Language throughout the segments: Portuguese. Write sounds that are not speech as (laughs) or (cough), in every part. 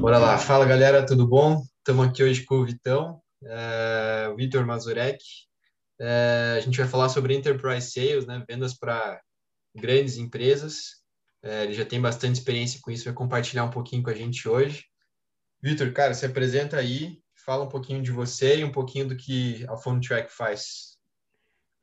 Bora lá. Fala, galera, tudo bom? Estamos aqui hoje com o Vitão, o Vitor Mazurek. É, a gente vai falar sobre Enterprise Sales, né, vendas para grandes empresas. É, ele já tem bastante experiência com isso, vai compartilhar um pouquinho com a gente hoje. Vitor, cara, se apresenta aí, fala um pouquinho de você e um pouquinho do que a Phone Track faz.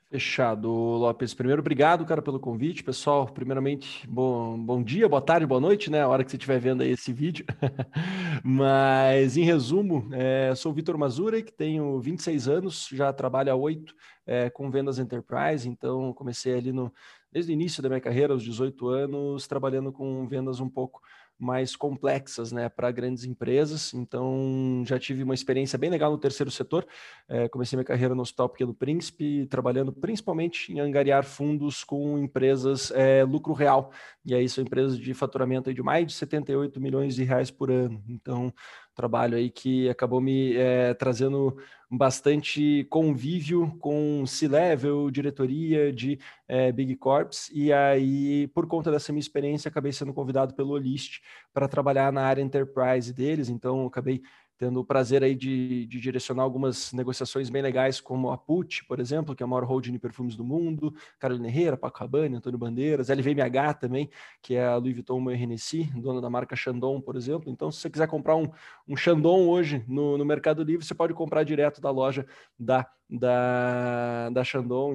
Fechado, Lopes. Primeiro, obrigado, cara, pelo convite. Pessoal, primeiramente, bom, bom dia, boa tarde, boa noite, né? A hora que você estiver vendo aí esse vídeo. (laughs) Mas, em resumo, é, sou o Vitor Mazurek, tenho 26 anos, já trabalho há oito é, com vendas enterprise, então comecei ali no, desde o início da minha carreira, aos 18 anos, trabalhando com vendas um pouco mais complexas né, para grandes empresas. Então, já tive uma experiência bem legal no terceiro setor. É, comecei minha carreira no Hospital Pequeno Príncipe, trabalhando principalmente em angariar fundos com empresas é, lucro real. E aí são empresas de faturamento de mais de 78 milhões de reais por ano. Então, trabalho aí que acabou me é, trazendo bastante convívio com C-level, diretoria de é, Big Corps, e aí, por conta dessa minha experiência, acabei sendo convidado pelo Olist para trabalhar na área enterprise deles, então acabei tendo o prazer aí de, de, direcionar algumas negociações bem legais, como a Put, por exemplo, que é a maior holding de perfumes do mundo, Carolina Herrera, Paco Rabanne, Antônio Bandeiras, LVMH também, que é a Louis Vuitton Moet Hennessy, dona da marca Chandon, por exemplo. Então, se você quiser comprar um, um Chandon hoje no, no Mercado Livre, você pode comprar direto da loja da da, da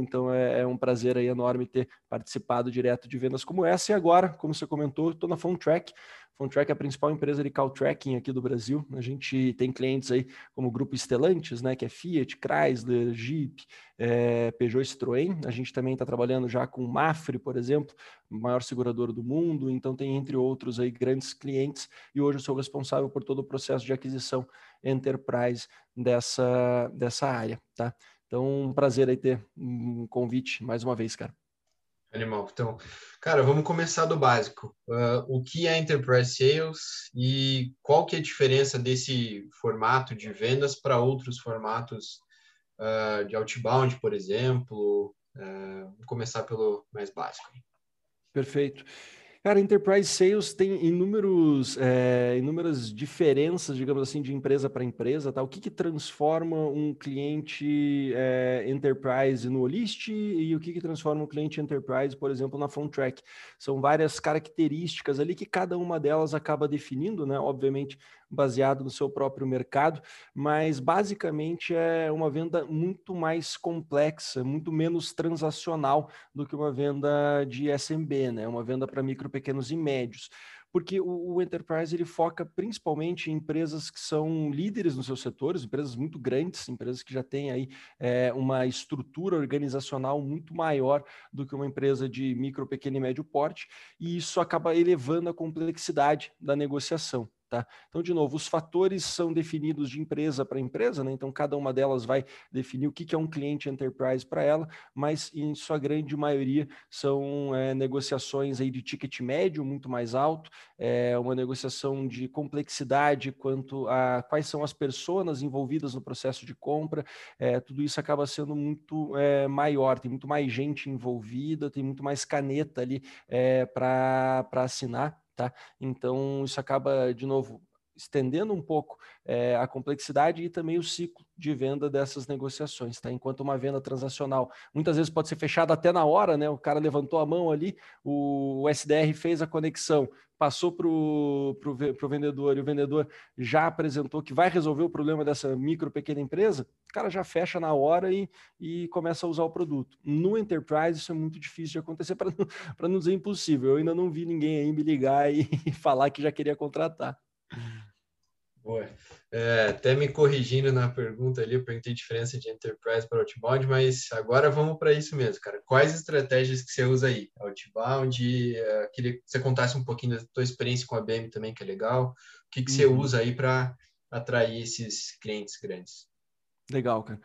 então é, é, um prazer aí enorme ter participado direto de vendas como essa. E agora, como você comentou, estou na Phone Track, Fontrack é a principal empresa de call tracking aqui do Brasil. A gente tem clientes aí como o Grupo Estelantes, né, que é Fiat, Chrysler, Jeep, é, Peugeot Citroën. A gente também está trabalhando já com Mafre, por exemplo, maior seguradora do mundo. Então tem entre outros aí grandes clientes e hoje eu sou responsável por todo o processo de aquisição enterprise dessa, dessa área, tá? Então, um prazer aí ter um convite mais uma vez, cara. Animal. Então, cara, vamos começar do básico. Uh, o que é Enterprise Sales e qual que é a diferença desse formato de vendas para outros formatos uh, de outbound, por exemplo? Uh, vamos começar pelo mais básico. Perfeito. Cara, Enterprise Sales tem inúmeros, é, inúmeras diferenças, digamos assim, de empresa para empresa. Tá? O que, que transforma um cliente é, Enterprise no Olist e o que, que transforma um cliente Enterprise, por exemplo, na PhoneTrack? São várias características ali que cada uma delas acaba definindo, né? Obviamente, baseado no seu próprio mercado, mas basicamente é uma venda muito mais complexa, muito menos transacional do que uma venda de SMB, né? Uma venda para micro, pequenos e médios porque o, o, enterprise ele foca principalmente em empresas que são líderes nos seus setores, empresas muito grandes, empresas que já têm aí é, uma estrutura organizacional muito maior do que uma empresa de micro, pequeno e médio porte, e isso acaba elevando a complexidade da negociação. Tá? Então, de novo, os fatores são definidos de empresa para empresa, né? então cada uma delas vai definir o que, que é um cliente enterprise para ela, mas em sua grande maioria são é, negociações aí de ticket médio muito mais alto, é uma negociação de complexidade quanto a quais são as pessoas envolvidas no processo de compra, é, tudo isso acaba sendo muito é, maior, tem muito mais gente envolvida, tem muito mais caneta ali é, para assinar tá? Então, isso acaba, de novo, estendendo um pouco é, a complexidade e também o ciclo de venda dessas negociações, tá? Enquanto uma venda transacional muitas vezes pode ser fechada até na hora, né? O cara levantou a mão ali, o, SDR fez a conexão, passou para o vendedor e o vendedor já apresentou que vai resolver o problema dessa micro pequena empresa, o cara já fecha na hora e, e começa a usar o produto. No Enterprise isso é muito difícil de acontecer, (laughs) para não, dizer impossível. Eu ainda não vi ninguém aí me ligar e, e (laughs) falar que já queria contratar. Boa. É, até me corrigindo na pergunta ali, eu perguntei diferença de enterprise para outbound, mas agora vamos para isso mesmo, cara. Quais estratégias que você usa aí? Outbound, é, queria que você contasse um pouquinho da tua experiência com a BM também, que é legal. O que, que uhum. você usa aí para atrair esses clientes grandes? Legal, cara.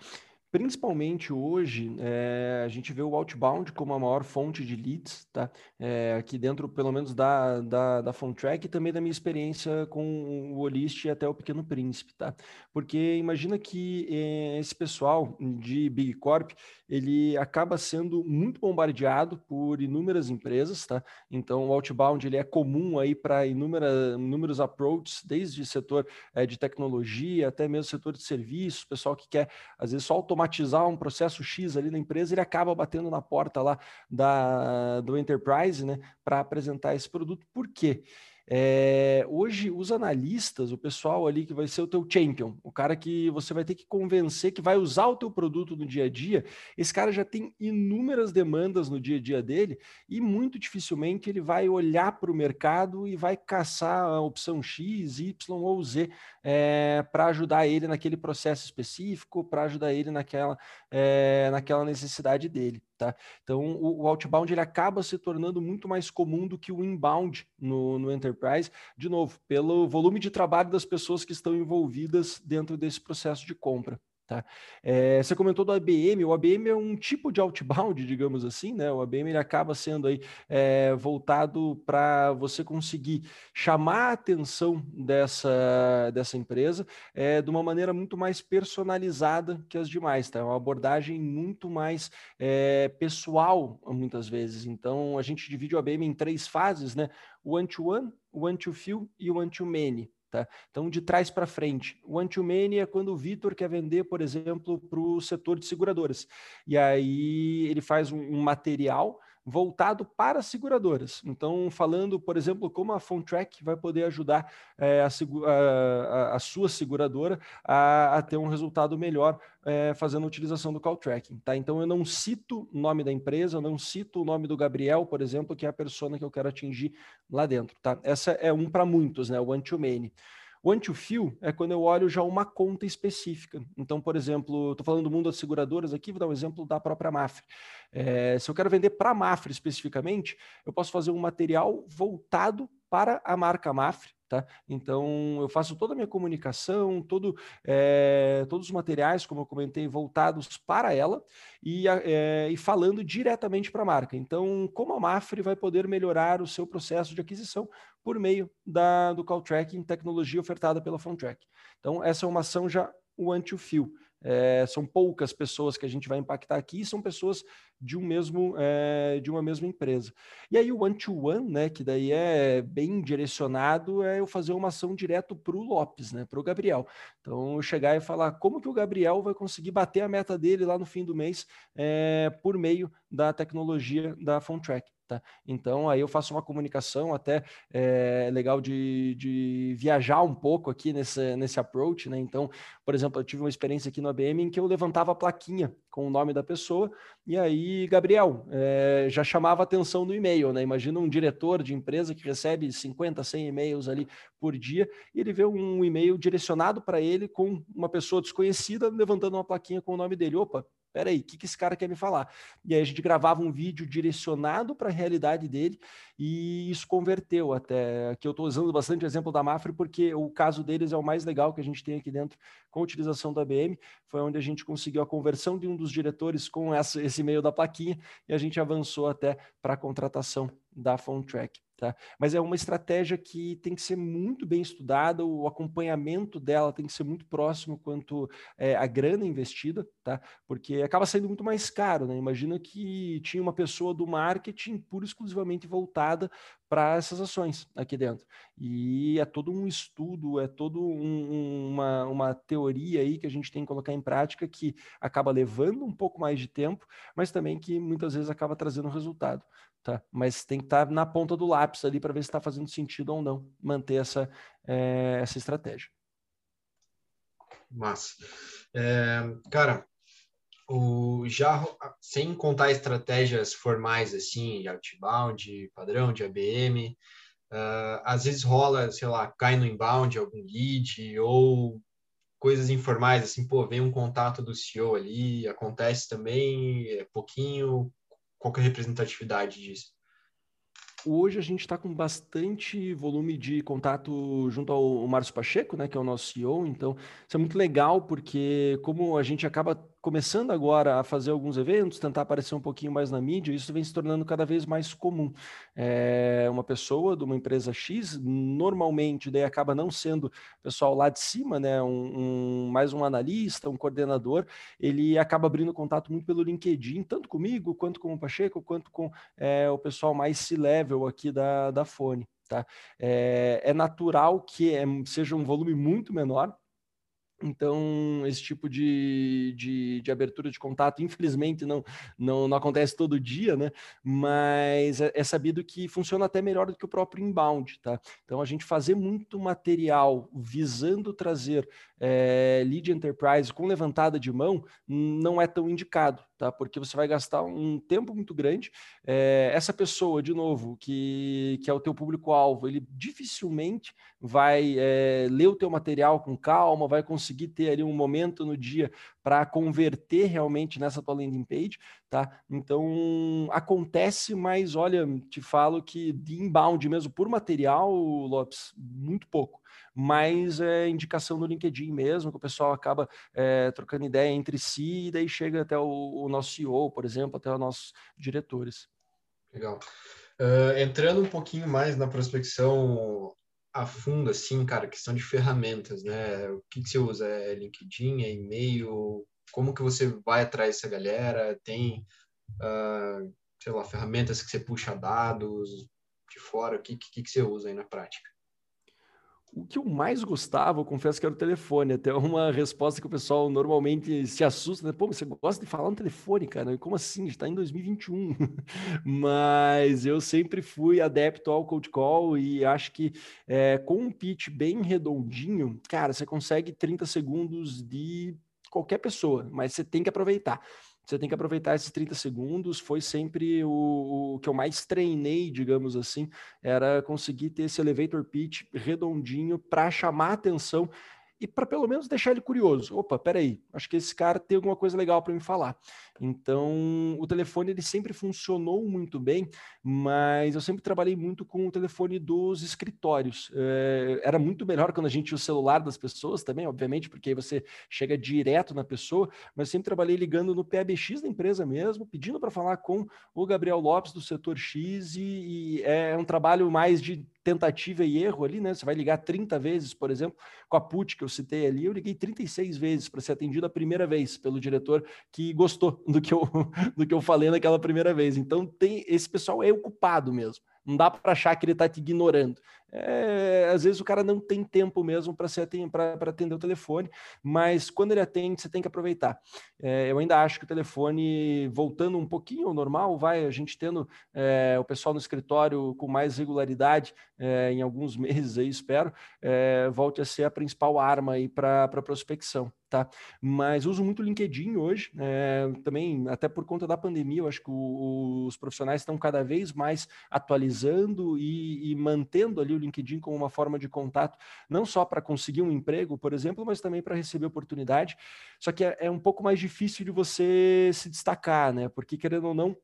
Principalmente hoje, é, a gente vê o outbound como a maior fonte de leads, tá? É, aqui dentro, pelo menos, da, da, da PhoneTrack e também da minha experiência com o Olist e até o Pequeno Príncipe, tá? Porque imagina que é, esse pessoal de Big Corp, ele acaba sendo muito bombardeado por inúmeras empresas, tá? Então, o outbound ele é comum aí para inúmeros approaches, desde setor de tecnologia até mesmo setor de serviços, pessoal que quer, às vezes, só automatizar um processo X ali na empresa, ele acaba batendo na porta lá da, do enterprise, né, para apresentar esse produto. Por quê? É, hoje, os analistas, o pessoal ali que vai ser o teu champion, o cara que você vai ter que convencer que vai usar o teu produto no dia a dia, esse cara já tem inúmeras demandas no dia a dia dele e muito dificilmente ele vai olhar para o mercado e vai caçar a opção X, Y ou Z é, para ajudar ele naquele processo específico, para ajudar ele naquela, é, naquela necessidade dele. Tá? Então, o, o, outbound ele acaba se tornando muito mais comum do que o inbound no, no enterprise, de novo, pelo volume de trabalho das pessoas que estão envolvidas dentro desse processo de compra. Tá? É, você comentou do ABM, o ABM é um tipo de outbound, digamos assim, né? O ABM ele acaba sendo aí é, voltado para você conseguir chamar a atenção dessa, dessa empresa é, de uma maneira muito mais personalizada que as demais, tá? É uma abordagem muito mais pessoal, muitas vezes. Então, a gente divide o ABM em três fases, né? O one-to-one, o one-to-few e o one-to-many. Tá? Então, de trás para frente. O anti-many é quando o Vitor quer vender, por exemplo, para o setor de seguradoras. E aí ele faz um, um material voltado para seguradoras. Então, falando, por exemplo, como a PhoneTrack vai poder ajudar é, a, a, a, sua seguradora a, a, ter um resultado melhor é, fazendo a utilização do call tracking. Tá? Então, eu não cito o nome da empresa, não cito o nome do Gabriel, por exemplo, que é a persona que eu quero atingir lá dentro. Tá? Essa é um para muitos, né? o one-to-many. One to few é quando eu olho já uma conta específica. Então, por exemplo, estou falando do mundo das seguradoras aqui, vou dar um exemplo da própria Mafre. É, se eu quero vender para a Mafre especificamente, eu posso fazer um material voltado para a marca Mafre, Tá? Então, eu faço toda a minha comunicação, todo, é, todos os materiais, como eu comentei, voltados para ela e, é, e falando diretamente para a marca. Então, como a Mafre vai poder melhorar o seu processo de aquisição por meio da, do call tracking, tecnologia ofertada pela PhoneTrack. Então, essa é uma ação já to feel. É, são poucas pessoas que a gente vai impactar aqui, são pessoas de um mesmo é, de uma mesma empresa. E aí o one to one, né, que daí é bem direcionado, é eu fazer uma ação direto para o Lopes, né, para o Gabriel. Então eu chegar e falar como que o Gabriel vai conseguir bater a meta dele lá no fim do mês é, por meio da tecnologia da PhoneTrack. Tá? Então, aí eu faço uma comunicação até é, legal de, de viajar um pouco aqui nesse, nesse approach. Né? Então, por exemplo, eu tive uma experiência aqui no ABM em que eu levantava a plaquinha com o nome da pessoa, e aí, Gabriel, é, já chamava atenção no e-mail. Né? Imagina um diretor de empresa que recebe 50, 100 e-mails ali por dia, e ele vê um e-mail direcionado para ele com uma pessoa desconhecida levantando uma plaquinha com o nome dele. Opa, peraí, o que, que esse cara quer me falar? E aí a gente gravava um vídeo direcionado para a realidade dele e isso converteu até. Aqui eu estou usando bastante o exemplo da Mafre porque o caso deles é o mais legal que a gente tem aqui dentro com a utilização da ABM. Foi onde a gente conseguiu a conversão de um dos diretores com essa, esse e-mail da plaquinha e a gente avançou até para a contratação da PhoneTrack. Tá? Mas é uma estratégia que tem que ser muito bem estudada, o acompanhamento dela tem que ser muito próximo quanto é, a grana investida, tá? porque acaba sendo muito mais caro. Né? Imagina que tinha uma pessoa do marketing pura e exclusivamente voltada para essas ações aqui dentro. E é todo um estudo, é todo um, uma, uma teoria aí que a gente tem que colocar em prática que acaba levando um pouco mais de tempo, mas também que muitas vezes acaba trazendo resultado tá? Mas tem que estar tá na ponta do lápis ali para ver se está fazendo sentido ou não manter essa, é, essa estratégia. Massa. É, cara, o, já sem contar estratégias formais assim, de outbound, padrão, de ABM, uh, ah, às vezes rola, sei lá, cai no inbound algum lead ou coisas informais, assim, pô, vem um contato do CEO ali, acontece também, é pouquinho, qual é a representatividade disso? Hoje a gente está com bastante volume de contato junto ao Márcio Pacheco, né, que é o nosso CEO. Então, isso é muito legal porque como a gente acaba começando agora a fazer alguns eventos, tentar aparecer um pouquinho mais na mídia, isso vem se tornando cada vez mais comum. É uma pessoa de uma empresa X, normalmente, daí acaba não sendo pessoal lá de cima, né? Um, um, mais um analista, um coordenador, ele acaba abrindo contato muito pelo LinkedIn, tanto comigo, quanto com o Pacheco, quanto com é, o pessoal mais C-level aqui da, da Fone. Tá? É, é natural que é, seja um volume muito menor, então, esse tipo de, de, de, abertura de contato, infelizmente, não, não, não acontece todo dia, né? Mas é, é, sabido que funciona até melhor do que o próprio inbound, tá? Então, a gente fazer muito material visando trazer é, lead enterprise com levantada de mão não é tão indicado, tá? Porque você vai gastar um tempo muito grande. É, essa pessoa, de novo, que, que é o teu público-alvo, ele dificilmente vai é, ler o teu material com calma, vai conseguir ter ali um momento no dia para converter realmente nessa tua landing page, tá? Então acontece, mas olha, te falo que de inbound mesmo por material, Lopes, muito pouco. Mas é indicação no LinkedIn mesmo, que o pessoal acaba é, trocando ideia entre si e daí chega até o, o nosso CEO, por exemplo, até os nossos diretores. Legal. Uh, entrando um pouquinho mais na prospecção a fundo, assim, cara, questão de ferramentas, né? O que, que você usa? É LinkedIn, é e-mail? Como que você vai atrás dessa galera? Tem, uh, sei lá, ferramentas que você puxa dados de fora? O que, que, que você usa aí na prática? O que eu mais gostava, eu confesso que era o telefone. Até uma resposta que o pessoal normalmente se assusta, né? Pô, você gosta de falar no telefone, cara? Como assim? Está em 2021. (laughs) Mas eu sempre fui adepto ao cold call e acho que é, com um pitch bem redondinho, cara, você consegue 30 segundos de qualquer pessoa, mas você tem que aproveitar você tem que aproveitar esses 30 segundos. Foi sempre o, o, que eu mais treinei, digamos assim, era conseguir ter esse elevator pitch redondinho para chamar atenção e para pelo menos deixar ele curioso. Opa, peraí, acho que esse cara tem alguma coisa legal para me falar. Então, o telefone ele sempre funcionou muito bem, mas eu sempre trabalhei muito com o telefone dos escritórios. É, era muito melhor quando a gente tinha o celular das pessoas também, obviamente, porque aí você chega direto na pessoa, mas sempre trabalhei ligando no PABX da empresa mesmo, pedindo para falar com o Gabriel Lopes do setor X e, e é um trabalho mais de tentativa e erro ali, né? Você vai ligar 30 vezes, por exemplo, com a PUT que eu citei ali, eu liguei 36 vezes para ser atendido a primeira vez pelo diretor que gostou (laughs) do que eu, do que eu falei naquela primeira vez. Então tem esse pessoal é ocupado mesmo. Não dá para achar que ele está te ignorando. É, às vezes o cara não tem tempo mesmo para atender o telefone, mas quando ele atende, você tem que aproveitar. É, eu ainda acho que o telefone, voltando um pouquinho ao normal, vai a gente tendo é, o pessoal no escritório com mais regularidade é, em alguns (laughs) meses aí, espero, é, volte a ser a principal arma aí para prospecção tá? Mas uso muito LinkedIn hoje, é, também até por conta da pandemia, eu acho que o, os profissionais estão cada vez mais atualizando e, e, mantendo ali o LinkedIn como uma forma de contato, não só para conseguir um emprego, por exemplo, mas também para receber oportunidade. Só que é, é um pouco mais difícil de você se destacar, né? Porque querendo ou não,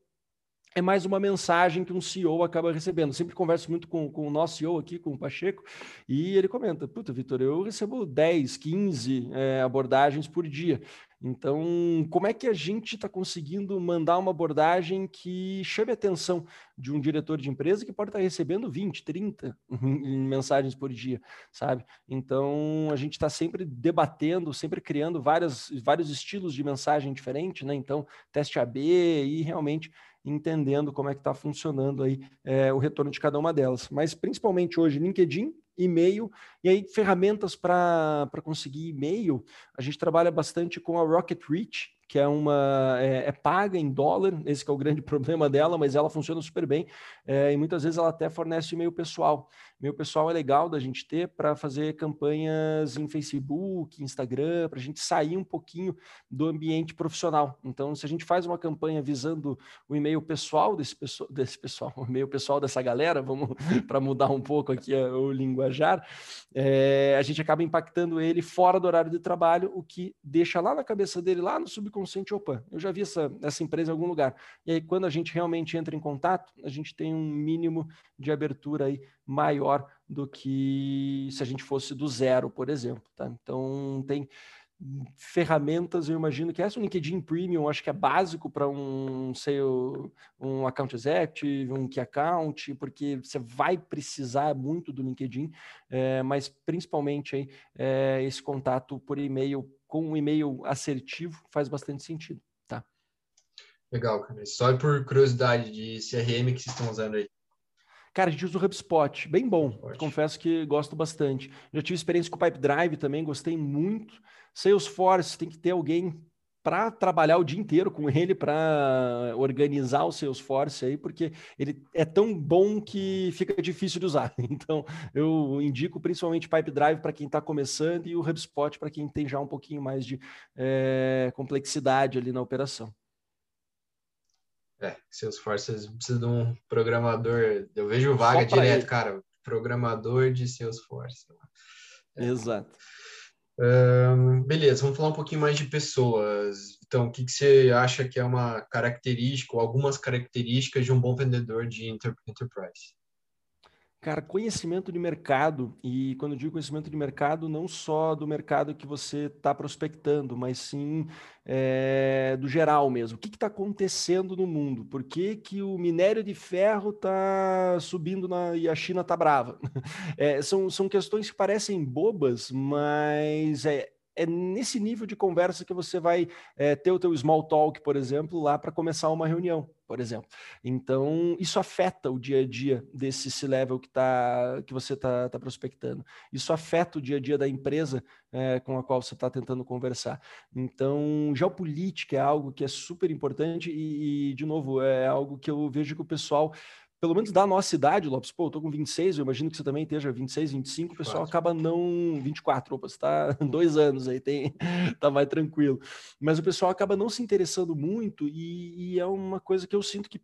é mais uma mensagem que um CEO acaba recebendo. Eu sempre converso muito com, com o nosso CEO aqui, com o Pacheco, e ele comenta: Puta, Vitor, eu recebo 10, 15 é, abordagens por dia. Então, como é que a gente está conseguindo mandar uma abordagem que chame a atenção de um diretor de empresa que pode estar tá recebendo 20, 30 (laughs) mensagens por dia, sabe? Então, a gente está sempre debatendo, sempre criando várias, vários estilos de mensagem diferente, né? Então, teste AB e realmente entendendo como é que está funcionando aí é, o retorno de cada uma delas. Mas principalmente hoje, LinkedIn, e-mail, e aí ferramentas para conseguir e-mail, a gente trabalha bastante com a Rocket Reach, que é uma é, é, paga em dólar, esse é o grande (laughs) problema dela, mas ela funciona super bem é, e muitas vezes ela até fornece e-mail pessoal. E-mail pessoal é legal da gente ter para fazer campanhas em Facebook, Instagram, para a gente sair um pouquinho do ambiente profissional. Então, se a gente faz uma campanha visando o e-mail pessoal desse, pessoal, desse pessoal, (laughs) o e-mail pessoal dessa galera, vamos (laughs) para mudar um pouco aqui o linguajar, é, a gente acaba impactando ele fora do horário de trabalho, o que deixa lá na cabeça dele, lá no subconsciente, subconsciente, opa, eu já vi essa, essa empresa em algum lugar. E aí, quando a gente realmente entra em contato, a gente tem um mínimo de abertura aí maior do que se a gente fosse do zero, por exemplo. Tá? Então, tem, ferramentas, eu imagino que essa, o LinkedIn Premium, acho que é básico para um, sei, um account executive, um key account, porque você vai precisar muito do LinkedIn, é, mas principalmente aí, é, esse contato por e-mail com um e-mail assertivo faz bastante sentido, tá? Legal. Só por curiosidade de CRM que vocês estão usando aí. Cara, a gente usa o HubSpot, bem bom. Confesso que gosto bastante. Já tive experiência com o Pipedrive também, gostei muito. Salesforce, tem que ter alguém para trabalhar o dia inteiro com ele, para organizar o Salesforce aí, porque ele é tão bom que fica difícil de usar. (laughs) Então, eu indico principalmente Pipedrive para quem está começando e o HubSpot para quem tem já um pouquinho mais de é, complexidade ali na operação. É, Salesforce precisa de um programador. Eu vejo vaga direto, ele. cara. Programador de Salesforce. É. Exato. Um, beleza, vamos falar um pouquinho mais de pessoas. Então, o que, que você acha que é uma característica ou algumas características de um bom vendedor de enterprise? Cara, conhecimento de mercado, e quando digo conhecimento de mercado, não só do mercado que você está prospectando, mas sim é, do geral mesmo. O que está acontecendo no mundo? Por que, que o minério de ferro está subindo na, e a China está brava? (laughs) É, são, são questões que parecem bobas, mas é, é nesse nível de conversa que você vai é, ter o teu small talk, por exemplo, lá para começar uma reunião, por exemplo. Então, isso afeta o dia a dia desse C-level que, tá, que você está tá prospectando. Isso afeta o dia a dia da empresa é, com a qual você está tentando conversar. Então, geopolítica é algo que é super importante e, e, de novo, é algo que eu vejo que o pessoal pelo menos da nossa idade, Lopes, pô, eu tô com 26, eu imagino que você também esteja 26, 25, o pessoal acaba não. 24, opa, você tá (laughs) dois anos aí, tem, (laughs) tá mais tranquilo. Mas o pessoal acaba não se interessando muito e, e é uma coisa que eu sinto que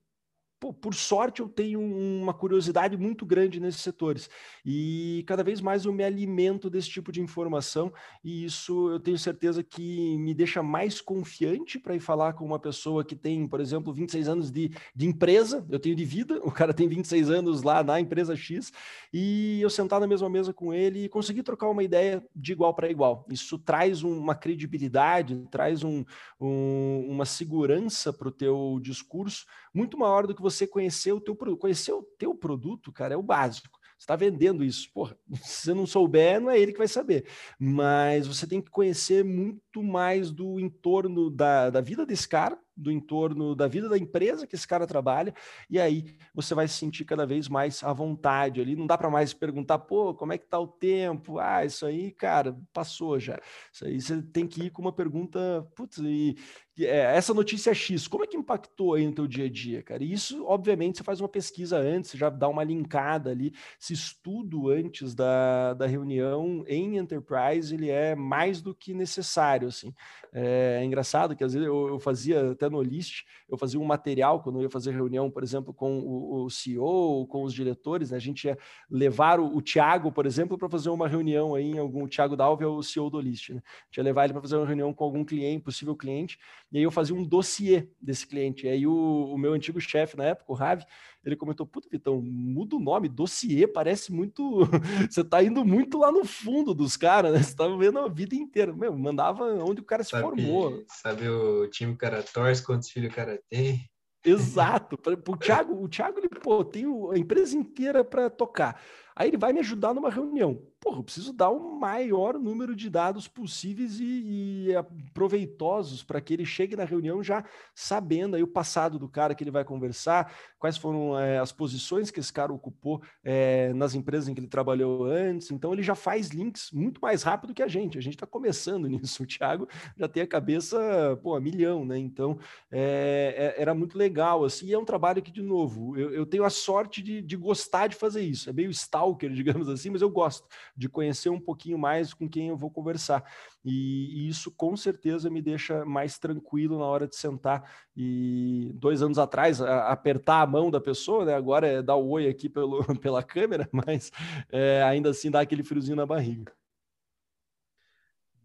Pô, por sorte, eu tenho uma curiosidade muito grande nesses setores e cada vez mais eu me alimento desse tipo de informação e isso eu tenho certeza que me deixa mais confiante para ir falar com uma pessoa que tem, por exemplo, 26 anos de, de empresa, eu tenho de vida, (laughs) o cara tem 26 anos lá na empresa X e eu sentar na mesma mesa com ele e conseguir trocar uma ideia de igual para igual. Isso traz uma credibilidade, traz um, um, uma segurança para o teu discurso muito maior do que você conhecer o teu produto. Conhecer o teu produto, cara, é o básico. Você está vendendo isso. Porra, (laughs) se você não souber, não é ele que vai saber. Mas você tem que conhecer muito mais do entorno da, da vida desse cara, do entorno da vida da empresa que esse cara trabalha, e aí você vai se sentir cada vez mais à vontade ali. Não dá para mais perguntar, pô, como é que tá o tempo? Ah, isso aí, cara, passou já. Isso aí você tem que ir com uma pergunta, putz, e essa notícia X, como é que impactou aí no teu dia a dia, cara? E isso, obviamente, você faz uma pesquisa antes, já dá uma linkada ali, se estudo antes da, da reunião em Enterprise, ele é mais do que necessário, assim. É, é engraçado que às vezes eu, eu fazia até no List, eu fazia um material quando eu ia fazer reunião, por exemplo, com o, o CEO, com os diretores, né? a gente ia levar o, o Thiago, por exemplo, para fazer uma reunião aí em algum, o Thiago Dalve é o CEO do List, né? A gente ia levar ele para fazer uma reunião com algum cliente, possível cliente, e aí eu fazia um dossiê desse cliente. E aí o, o meu antigo chefe na época, o Ravi, ele comentou: Puta, Vitão, muda o nome, dossiê, parece muito. (laughs) Você tá indo muito lá no fundo dos caras, né? Você tá vendo a vida inteira. Meu, mandava onde o cara se sabe, formou. Sabe o time que o cara torce, quantos filhos o cara tem? (laughs) Exato. O Thiago, o Thiago ele, pô, tem a empresa inteira para tocar. Aí ele vai me ajudar numa reunião porra, eu preciso dar o maior número de dados possíveis e, e proveitosos para que ele chegue na reunião já sabendo aí o passado do cara que ele vai conversar, quais foram é, as posições que esse cara ocupou é, nas empresas em que ele trabalhou antes. Então ele já faz links muito mais rápido que a gente. A gente está começando (laughs) nisso. O Thiago já tem a cabeça, pô, a milhão, né? Então é, era muito legal, assim. E é um trabalho que, de novo, eu, eu tenho a sorte de, de gostar de fazer isso. É meio stalker, (laughs) digamos assim, mas eu gosto de conhecer um pouquinho mais com quem eu vou conversar. E, e, isso com certeza me deixa mais tranquilo na hora de sentar. E dois anos atrás, a, apertar a mão da pessoa, né? agora é dar o oi aqui pelo, (laughs) pela câmera, (laughs) mas é, ainda assim dá aquele friozinho na barriga.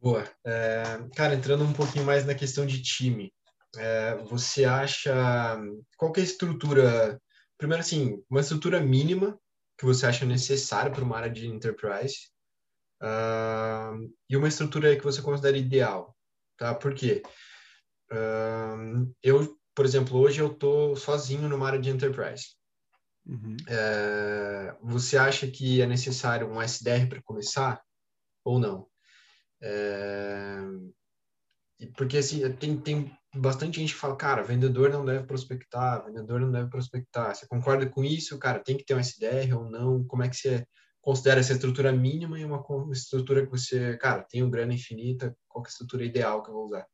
Boa. É, cara, entrando um pouquinho mais na questão de time, é, você acha qual é a estrutura? Primeiro, assim, uma estrutura mínima que você acha necessário para uma área de enterprise. Uh, e uma estrutura que você considera ideal, tá? Por quê? Uh, eu, por exemplo, hoje eu estou sozinho numa área de enterprise. Uhum. É, você acha que é necessário um SDR para começar ou não? Porque assim, tem, tem bastante gente que fala, cara, vendedor não deve prospectar, vendedor não deve prospectar. Você concorda com isso, cara? Tem que ter um SDR ou não? Como é que você considera essa estrutura mínima e uma estrutura que você, cara, tem um grana infinita, qual é a estrutura ideal que eu vou usar?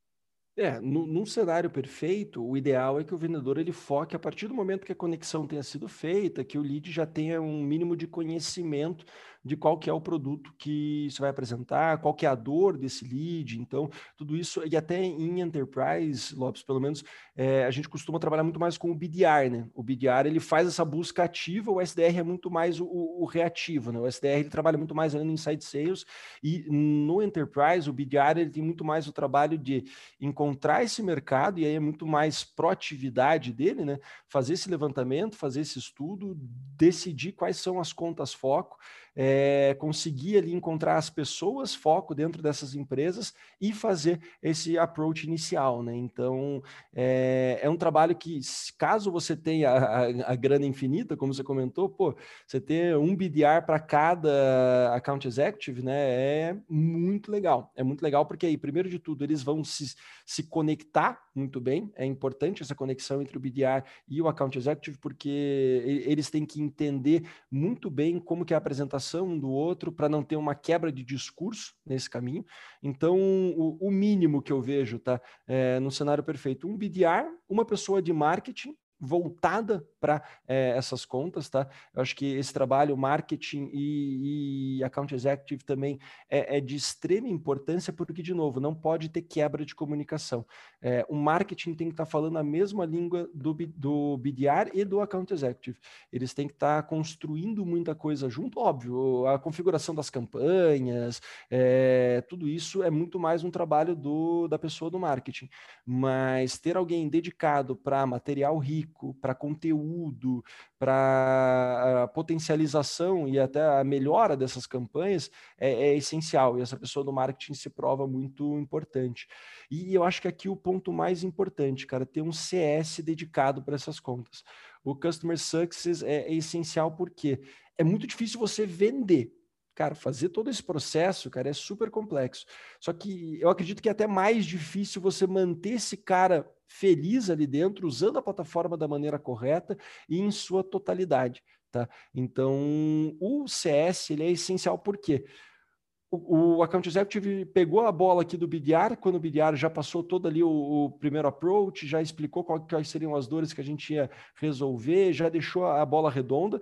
É, no, num cenário perfeito, o ideal é que o vendedor ele foque a partir do momento que a conexão tenha sido feita, que o lead já tenha um mínimo de conhecimento de qual que é o produto que você vai apresentar, qual que é a dor desse lead. Então, tudo isso, e até em enterprise, Lopes, pelo menos, é, a gente costuma trabalhar muito mais com o BDR, né? O BDR, ele faz essa busca ativa, o SDR é muito mais o, o reativo, né? O SDR, ele trabalha muito mais no inside sales, e no enterprise, o BDR, ele tem muito mais o trabalho de encontrar esse mercado, e aí é muito mais proatividade dele, né? Fazer esse levantamento, fazer esse estudo, decidir quais são as contas foco, é, conseguir ali encontrar as pessoas, foco dentro dessas empresas e fazer esse approach inicial, né? Então, é, é um trabalho que, caso você tenha a, a, a, grana infinita, como você comentou, pô, você ter um BDR para cada account executive, né? É muito legal. É muito legal porque aí, primeiro de tudo, eles vão se, se conectar muito bem. É importante essa conexão entre o BDR e o account executive, porque eles têm que entender muito bem como que é a apresentação um do outro para não ter uma quebra de discurso nesse caminho. Então, o, o mínimo que eu vejo, tá, é, no cenário perfeito, um BDR, uma pessoa de marketing voltada para é, essas contas, tá? Eu acho que esse trabalho, marketing e, e account executive também é, é, de extrema importância, porque, de novo, não pode ter quebra de comunicação. É, o marketing tem que estar tá falando a mesma língua do, do BDR e do account executive. Eles têm que estar tá construindo muita coisa junto, óbvio, a configuração das campanhas, é, tudo isso é muito mais um trabalho do, da pessoa do marketing. Mas ter alguém dedicado para material rico, para conteúdo, para potencialização e até a melhora dessas campanhas é, é, essencial. E essa pessoa do marketing se prova muito importante. E eu acho que aqui o ponto mais importante, cara, ter um CS dedicado para essas contas. O Customer Success é, é essencial porque é muito difícil você vender Cara, fazer todo esse processo, cara, é super complexo. Só que eu acredito que é até mais difícil você manter esse cara feliz ali dentro, usando a plataforma da maneira correta e em sua totalidade, tá? Então, o CS, ele é essencial por quê? O, o Account Executive pegou a bola aqui do BDR, quando o BDR já passou todo ali o, o primeiro approach, já explicou quais seriam as dores que a gente ia resolver, já deixou a bola redonda,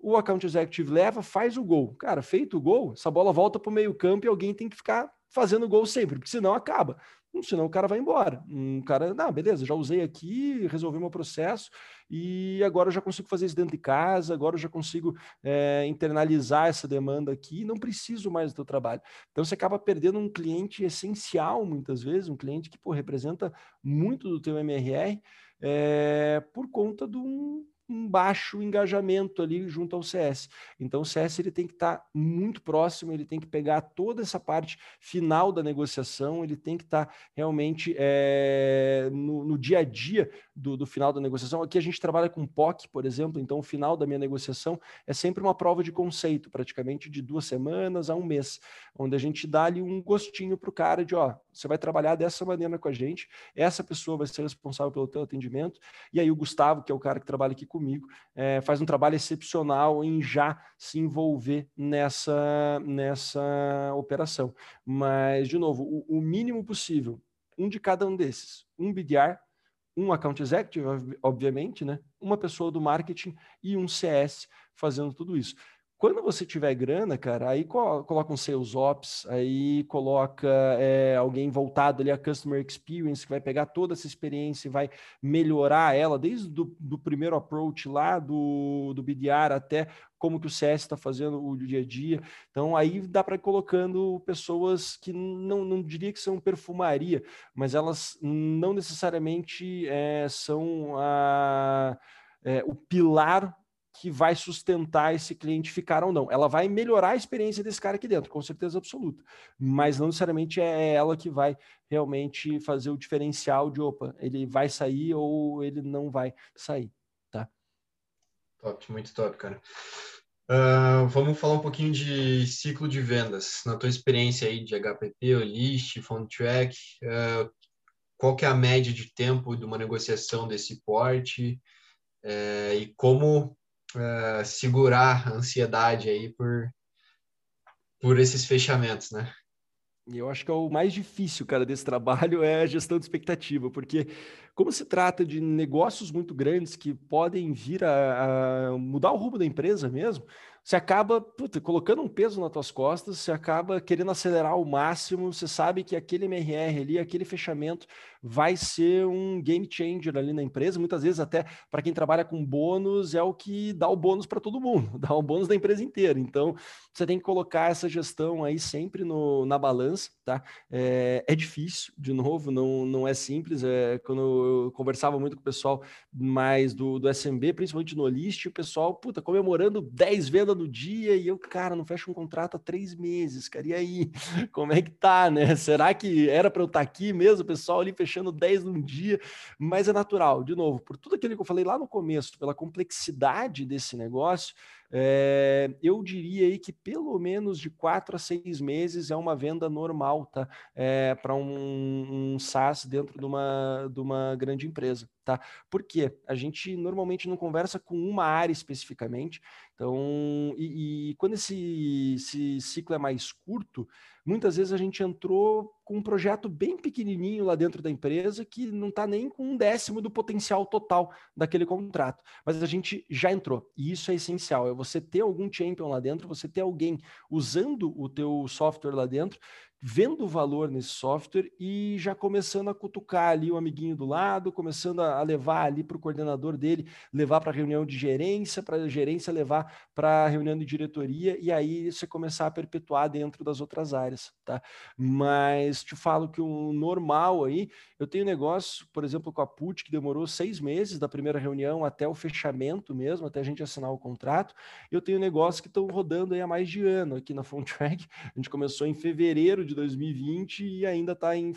o account executive leva, faz o gol. Cara, feito o gol, essa bola volta para o meio campo e alguém tem que ficar fazendo gol sempre, porque senão acaba. Senão o cara vai embora. Um cara, não, beleza, já usei aqui, resolvi meu processo e agora eu já consigo fazer isso dentro de casa, agora eu já consigo é, internalizar essa demanda aqui, não preciso mais do teu trabalho. Então você acaba perdendo um cliente essencial muitas vezes, um cliente que pô, representa muito do teu MRR é, por conta de um um baixo engajamento ali junto ao CS. Então o CS ele tem que estar tá muito próximo, ele tem que pegar toda essa parte final da negociação, ele tem que estar tá realmente é, no, no, dia a dia do, do, final da negociação. Aqui a gente trabalha com POC, por exemplo, então o final da minha negociação é sempre uma prova de conceito, praticamente de duas semanas a um mês, onde a gente dá ali um gostinho para o cara de ó, você vai trabalhar dessa maneira com a gente, essa pessoa vai ser responsável pelo teu atendimento, e aí o Gustavo, que é o cara que trabalha aqui comigo, é, faz um trabalho excepcional em já se envolver nessa, nessa operação. Mas, de novo, o, o mínimo possível, um de cada um desses, um BDR, um account executive, obviamente, né? uma pessoa do marketing e um CS fazendo tudo isso. Quando você tiver grana, cara, aí coloca um sales ops, aí coloca é, alguém voltado ali a customer experience, que vai pegar toda essa experiência e vai melhorar ela, desde do, do primeiro approach lá do, do BDR até como que o CS está fazendo o dia a dia. Então aí dá para ir colocando pessoas que não, não diria que são perfumaria, mas elas não necessariamente é, são a, é, o pilar que vai sustentar esse cliente ficar ou não. Ela vai melhorar a experiência desse cara aqui dentro, com certeza absoluta. Mas não necessariamente é ela que vai realmente fazer o diferencial de opa, ele vai sair ou ele não vai sair, tá? Top, muito top, cara. Uh, vamos falar um pouquinho de ciclo de vendas. Na tua experiência aí de HPP, List, PhoneTrack, uh, qual que é a média de tempo de uma negociação desse porte uh, e como uh, segurar a ansiedade aí por, por esses fechamentos, né? Eu acho que é o mais difícil, cara, desse trabalho (laughs) é a gestão de expectativa, porque como se trata de negócios muito grandes que podem vir a, a mudar o rumo da empresa mesmo, você acaba puta, colocando um peso nas tuas costas, você acaba querendo acelerar ao máximo, você sabe que aquele MRR ali, aquele fechamento vai ser um game changer ali na empresa, muitas vezes até para quem trabalha com bônus é o que dá o bônus para todo mundo, (laughs) dá o bônus da empresa inteira. Então, você tem que colocar essa gestão aí sempre no, na balança, tá? É, é difícil, de novo, não, não é simples. É, quando eu conversava muito com o pessoal mais do, do SMB, principalmente no List, o pessoal, puta, comemorando 10 vendas no dia e eu, cara, não fecho um contrato há três meses, cara, e aí? (laughs) Como é que tá, né? Será que era para eu estar tá aqui mesmo, o pessoal ali fechando 10 num dia? Mas é natural, de novo, por tudo aquilo que eu falei lá no começo, pela complexidade desse negócio, é, eu diria aí que pelo menos de quatro a seis meses é uma venda normal, tá? É, para um, um SaaS dentro de uma, de uma grande empresa, tá? Por quê? A gente normalmente não conversa com uma área especificamente, então, e, e quando esse, esse ciclo é mais curto, muitas vezes a gente entrou com um projeto bem pequenininho lá dentro da empresa que não está nem com um décimo do potencial total daquele contrato. Mas a gente já entrou e isso é essencial. É você ter algum champion lá dentro, você ter alguém usando o teu software lá dentro vendo o valor nesse software e já começando a cutucar ali o amiguinho do lado, começando a, levar ali para o coordenador dele, levar para a reunião de gerência, para a gerência levar para a reunião de diretoria e aí você começar a perpetuar dentro das outras áreas, tá? Mas te falo que o normal aí, eu tenho negócio, por exemplo, com a PUT, que demorou seis meses da primeira reunião até o fechamento mesmo, até a gente assinar o contrato. Eu tenho negócios que estão rodando aí há mais de ano aqui na PhoneTrack. A gente começou em fevereiro de 2020 e ainda está em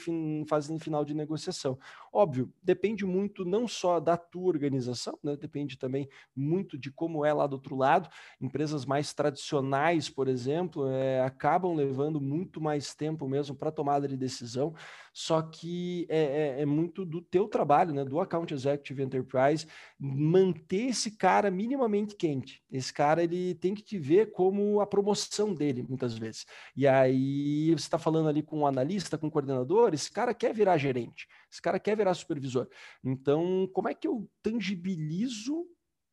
fase final de negociação. Óbvio, depende muito não só da tua organização, né? depende também muito de como é lá do outro lado. Empresas mais tradicionais, por exemplo, é, acabam levando muito mais tempo mesmo para tomada de decisão, só que é, é, é, muito do teu trabalho, né? do Account Executive Enterprise, manter esse cara minimamente quente. Esse cara ele tem que te ver como a promoção dele, muitas vezes. E aí você está falando ali com um analista, com um coordenador, esse cara quer virar gerente, esse cara quer virar supervisor. Então, como é que eu tangibilizo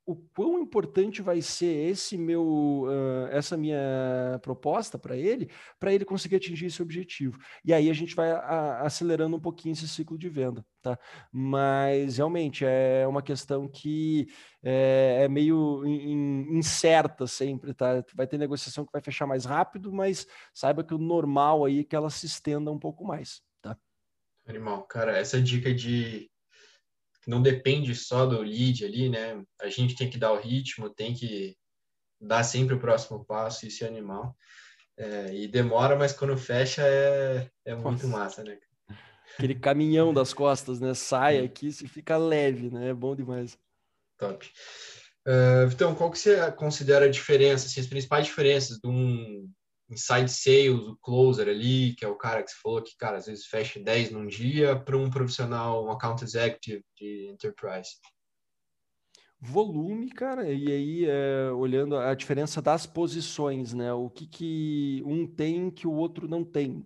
o quão importante vai ser esse meu, uh, essa minha proposta para ele, para ele conseguir atingir esse objetivo. E aí a gente vai a, acelerando um pouquinho esse ciclo de venda, tá? Mas realmente é uma questão que é, é meio in, incerta sempre, tá? Vai ter negociação que vai fechar mais rápido, mas saiba que o normal aí é que ela se estenda um pouco mais? Animal, cara, essa dica de não depende só do lead ali, né? A gente tem que dar o ritmo, tem que dar sempre o próximo passo, isso é animal. É, e demora, mas quando fecha é, é muito massa, né? Aquele caminhão das costas, né? Sai aqui, se fica leve, né? É bom demais. Top. Uh, então, qual que você considera a diferença, assim, as principais diferenças de um inside sales, o closer ali, que é o cara que você falou que, cara, às vezes fecha 10 num dia, para um profissional, um account executive de enterprise? Volume, cara, e aí é, olhando a diferença das posições, né? O que, que um tem que o outro não tem.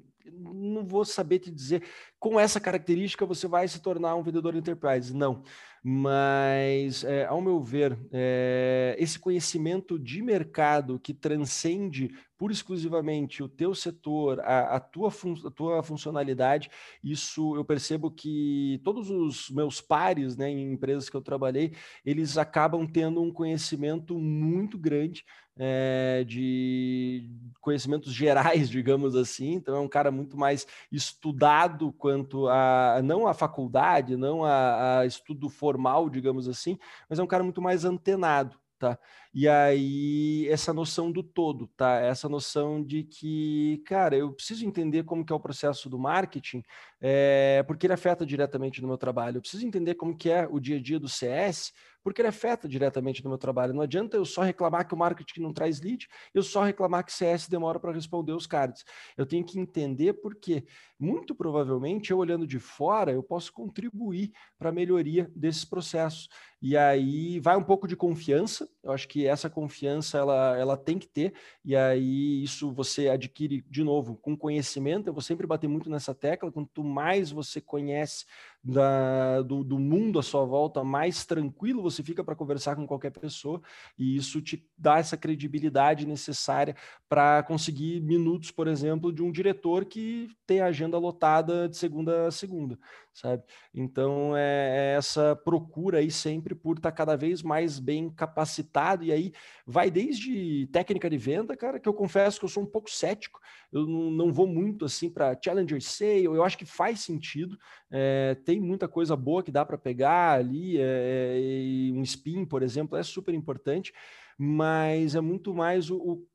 Não vou saber te dizer com essa característica você vai se tornar um vendedor enterprise. Não. Mas, é, ao meu ver, é, esse conhecimento de mercado que transcende pura exclusivamente o teu setor, a, a, tua fun a tua funcionalidade, isso eu percebo que todos os meus pares né, em empresas que eu trabalhei, eles acabam tendo um conhecimento muito grande é, de conhecimentos gerais, (laughs) digamos assim. Então, é um cara muito mais estudado quanto a não a faculdade, não a, a estudo formal, digamos assim, mas é um cara muito mais antenado. Tá? E aí, essa noção do todo, tá? Essa noção de que, cara, eu preciso entender como que é o processo do marketing, é, porque ele afeta diretamente no meu trabalho. Eu preciso entender como que é o dia a dia do CS, porque ele afeta diretamente no meu trabalho. Não adianta eu só reclamar que o marketing não traz lead, eu só reclamar que CS demora para responder os cards. Eu tenho que entender porque, muito provavelmente, eu olhando de fora, eu posso contribuir para a melhoria desses processos. E aí vai um pouco de confiança. Eu acho que essa confiança ela, ela tem que ter. E aí isso você adquire de novo com conhecimento. Eu vou sempre bater muito nessa tecla. Quanto mais você conhece da, do, do mundo à sua volta, mais tranquilo você fica para conversar com qualquer pessoa. E isso te dá essa credibilidade necessária para conseguir minutos, por exemplo, de um diretor que tem a agenda lotada de segunda a segunda sabe? Então é, é essa procura aí sempre por estar tá cada vez mais bem capacitado e aí vai desde técnica de venda, cara, que eu confesso que eu sou um pouco cético, eu não, vou muito assim para challenger sale, eu acho que faz sentido, é, tem muita coisa boa que dá para pegar ali, é, um spin, por exemplo, é super importante, mas é muito mais o, o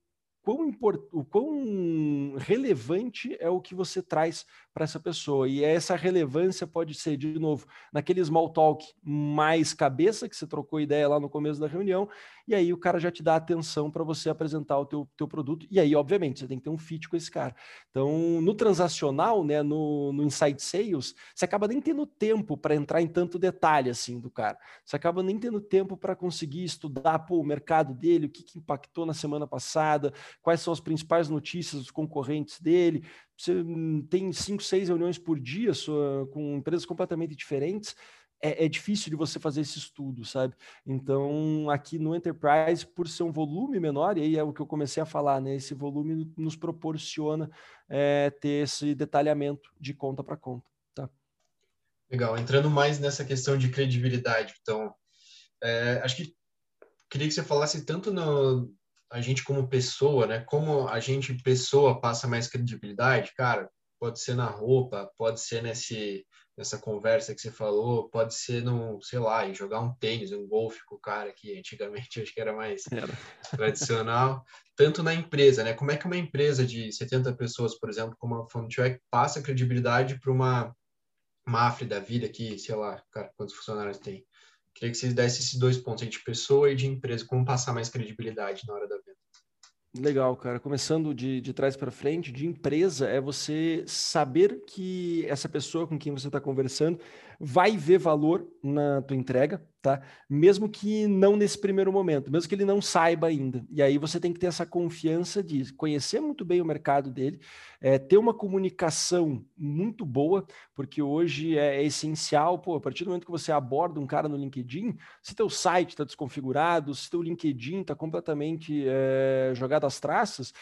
quão, import, o quão relevante é o que você traz para essa pessoa. E essa relevância pode ser, de novo, naquele small talk mais cabeça, que você trocou ideia lá no começo da reunião, e aí o cara já te dá atenção para você apresentar o teu, teu produto, e aí, obviamente, você tem que ter um fit com esse cara. Então, no transacional, né, no, no Inside Sales, você acaba nem tendo tempo para entrar em tanto detalhe assim do cara. Você acaba nem tendo tempo para conseguir estudar pô, o mercado dele, o que, que impactou na semana passada, quais são as principais notícias dos concorrentes dele, você tem cinco, seis reuniões por dia com empresas completamente diferentes, é, é, difícil de você fazer esse estudo, sabe? Então, aqui no Enterprise, por ser um volume menor, e aí é o que eu comecei a falar, né? Esse volume nos proporciona é, ter esse detalhamento de conta para conta, tá? Legal. Entrando mais nessa questão de credibilidade, então, é, acho que queria que você falasse tanto no, a gente como pessoa, né? Como a gente pessoa passa mais credibilidade, cara, pode ser na roupa, pode ser nesse nessa conversa que você falou, pode ser no, sei lá, em jogar um tênis, um golfe com o cara que antigamente acho que era mais era. tradicional, tanto na empresa, né? Como é que uma empresa de 70 pessoas, por exemplo, como a FunTrack, passa credibilidade para uma Mafre da vida que, sei lá, cara, quantos funcionários tem? Queria que vocês dessem esses dois pontos de pessoa e de empresa, como passar mais credibilidade na hora da venda. Legal, cara. Começando de, de trás para frente, de empresa, é você saber que essa pessoa com quem você está conversando vai ver valor na tua entrega, tá? Mesmo que não nesse primeiro momento, mesmo que ele não saiba ainda. E aí você tem que ter essa confiança de conhecer muito bem o mercado dele, é, ter uma comunicação muito boa, porque hoje é, é, essencial, pô, a partir do momento que você aborda um cara no LinkedIn, se teu site está desconfigurado, se teu LinkedIn está completamente é, jogado às traças,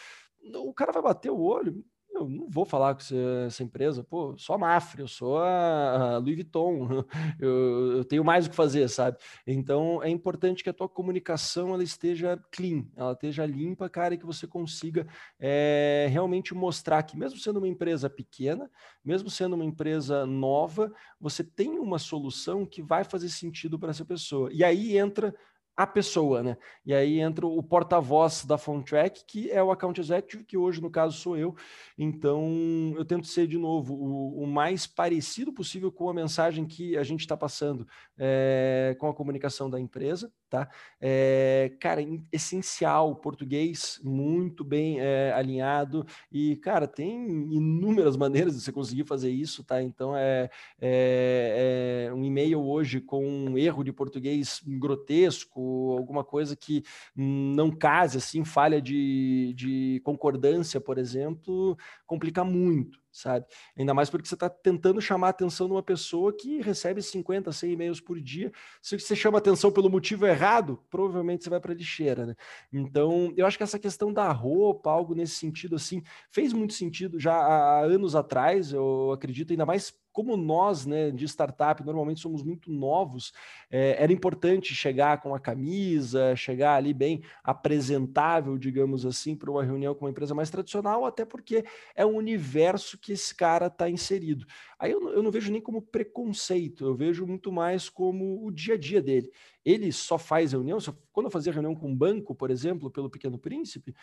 o cara vai bater o olho, eu não vou falar com essa empresa, pô, sou a Mafre, eu sou a Louis Vuitton, (laughs) eu, eu, tenho mais o que fazer, sabe? Então é importante que a tua comunicação ela esteja clean, ela esteja limpa, cara, e que você consiga é, realmente mostrar que, mesmo sendo uma empresa pequena, mesmo sendo uma empresa nova, você tem uma solução que vai fazer sentido para essa pessoa. E aí entra a pessoa, né? E aí entra o porta-voz da PhoneTrack, que é o Account Executive, que hoje, no caso, sou eu. Então, eu tento ser, de novo, o, o mais parecido possível com a mensagem que a gente está passando é, com a comunicação da empresa, tá? É, cara, essencial, português muito bem é, alinhado e, cara, tem inúmeras maneiras de você conseguir fazer isso, tá? Então, é, é, é um e-mail hoje com um erro de português grotesco, alguma coisa que não case, assim, falha de, de concordância, por exemplo, complica muito, sabe? Ainda mais porque você está tentando chamar a atenção de uma pessoa que recebe 50, 100 e-mails por dia. Se você chama atenção pelo motivo errado, provavelmente você vai para lixeira, né? Então, eu acho que essa questão da roupa, algo nesse sentido, assim, fez muito sentido já há anos atrás, eu acredito, ainda mais como nós, né, de startup, normalmente somos muito novos, é, era importante chegar com a camisa, chegar ali bem apresentável, digamos assim, para uma reunião com uma empresa mais tradicional, até porque é um universo que esse cara está inserido. Aí eu, eu não vejo nem como preconceito, eu vejo muito mais como o dia a dia dele. Ele só faz reunião, só, quando eu fazia reunião com um banco, por exemplo, pelo Pequeno Príncipe,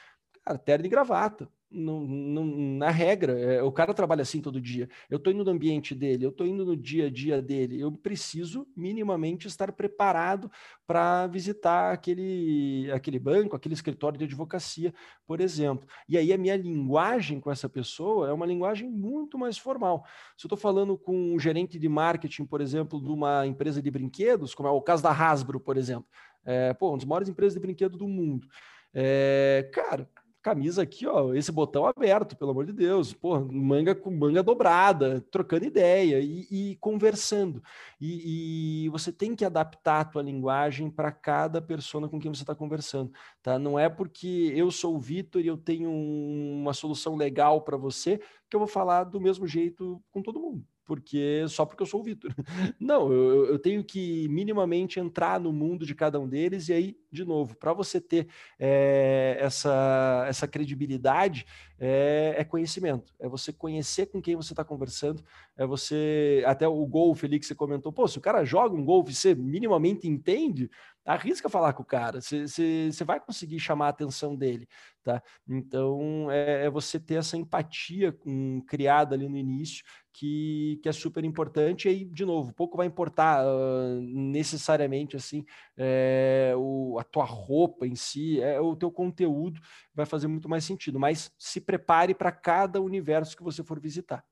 cara, terno e gravata na regra, é, o cara trabalha assim todo dia. Eu estou indo no ambiente dele, eu estou indo no dia a dia dele. Eu preciso minimamente estar preparado para visitar aquele, aquele banco, aquele escritório de advocacia, por exemplo. E aí a minha linguagem com essa pessoa é uma linguagem muito mais formal. Se eu estou falando com um gerente de marketing, por exemplo, de uma empresa de brinquedos, como é o caso da Hasbro, por exemplo, é, pô, uma das maiores empresas de brinquedo do mundo. É, cara, camisa aqui, ó, esse botão aberto, pelo amor de Deus, pô, manga com manga dobrada, trocando ideia e, e conversando. E, e, você tem que adaptar a tua linguagem para cada pessoa com quem você está conversando, tá? Não é porque eu sou o Vitor e eu tenho uma solução legal para você que eu vou falar do mesmo jeito com todo mundo porque só porque eu sou o Vitor. (laughs) Não, eu, eu, tenho que minimamente entrar no mundo de cada um deles, e aí, de novo, para você ter é, essa, essa credibilidade, é, é, conhecimento. É você conhecer com quem você está conversando, é você. Até o golfe ali que você comentou, pô, se o cara joga um golfe, você minimamente entende, arrisca falar com o cara, você vai conseguir chamar a atenção dele, tá? Então é, é você ter essa empatia um, criada ali no início que, que é super importante. E aí, de novo, pouco vai importar uh, necessariamente assim é, o, a tua roupa em si, é o teu conteúdo vai fazer muito mais sentido. Mas se prepare para cada universo que você for visitar.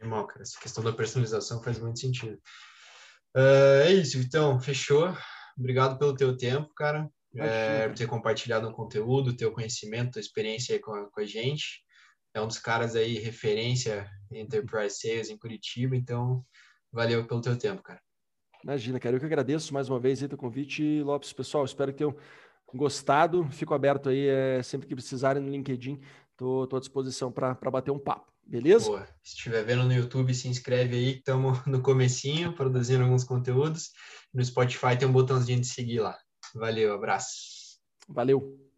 Animal, cara. Essa questão da personalização faz muito sentido. Uh, é isso, Vitão. Fechou. Obrigado pelo teu tempo, cara. É, por ter compartilhado o conteúdo, teu conhecimento, tua experiência aí com a, com a gente é um dos caras aí, referência em Enterprise Sales em Curitiba, então valeu pelo teu tempo, cara. Imagina, cara, eu que agradeço mais uma vez aí teu convite, Lopes. Pessoal, espero que tenham gostado. Fico aberto aí, é, sempre que precisarem no LinkedIn, tô à disposição para bater um papo, beleza? Boa. Se estiver vendo no YouTube, se inscreve aí, estamos (laughs) no comecinho, produzindo alguns conteúdos. No Spotify tem um botãozinho de seguir lá. Valeu, abraço. Valeu.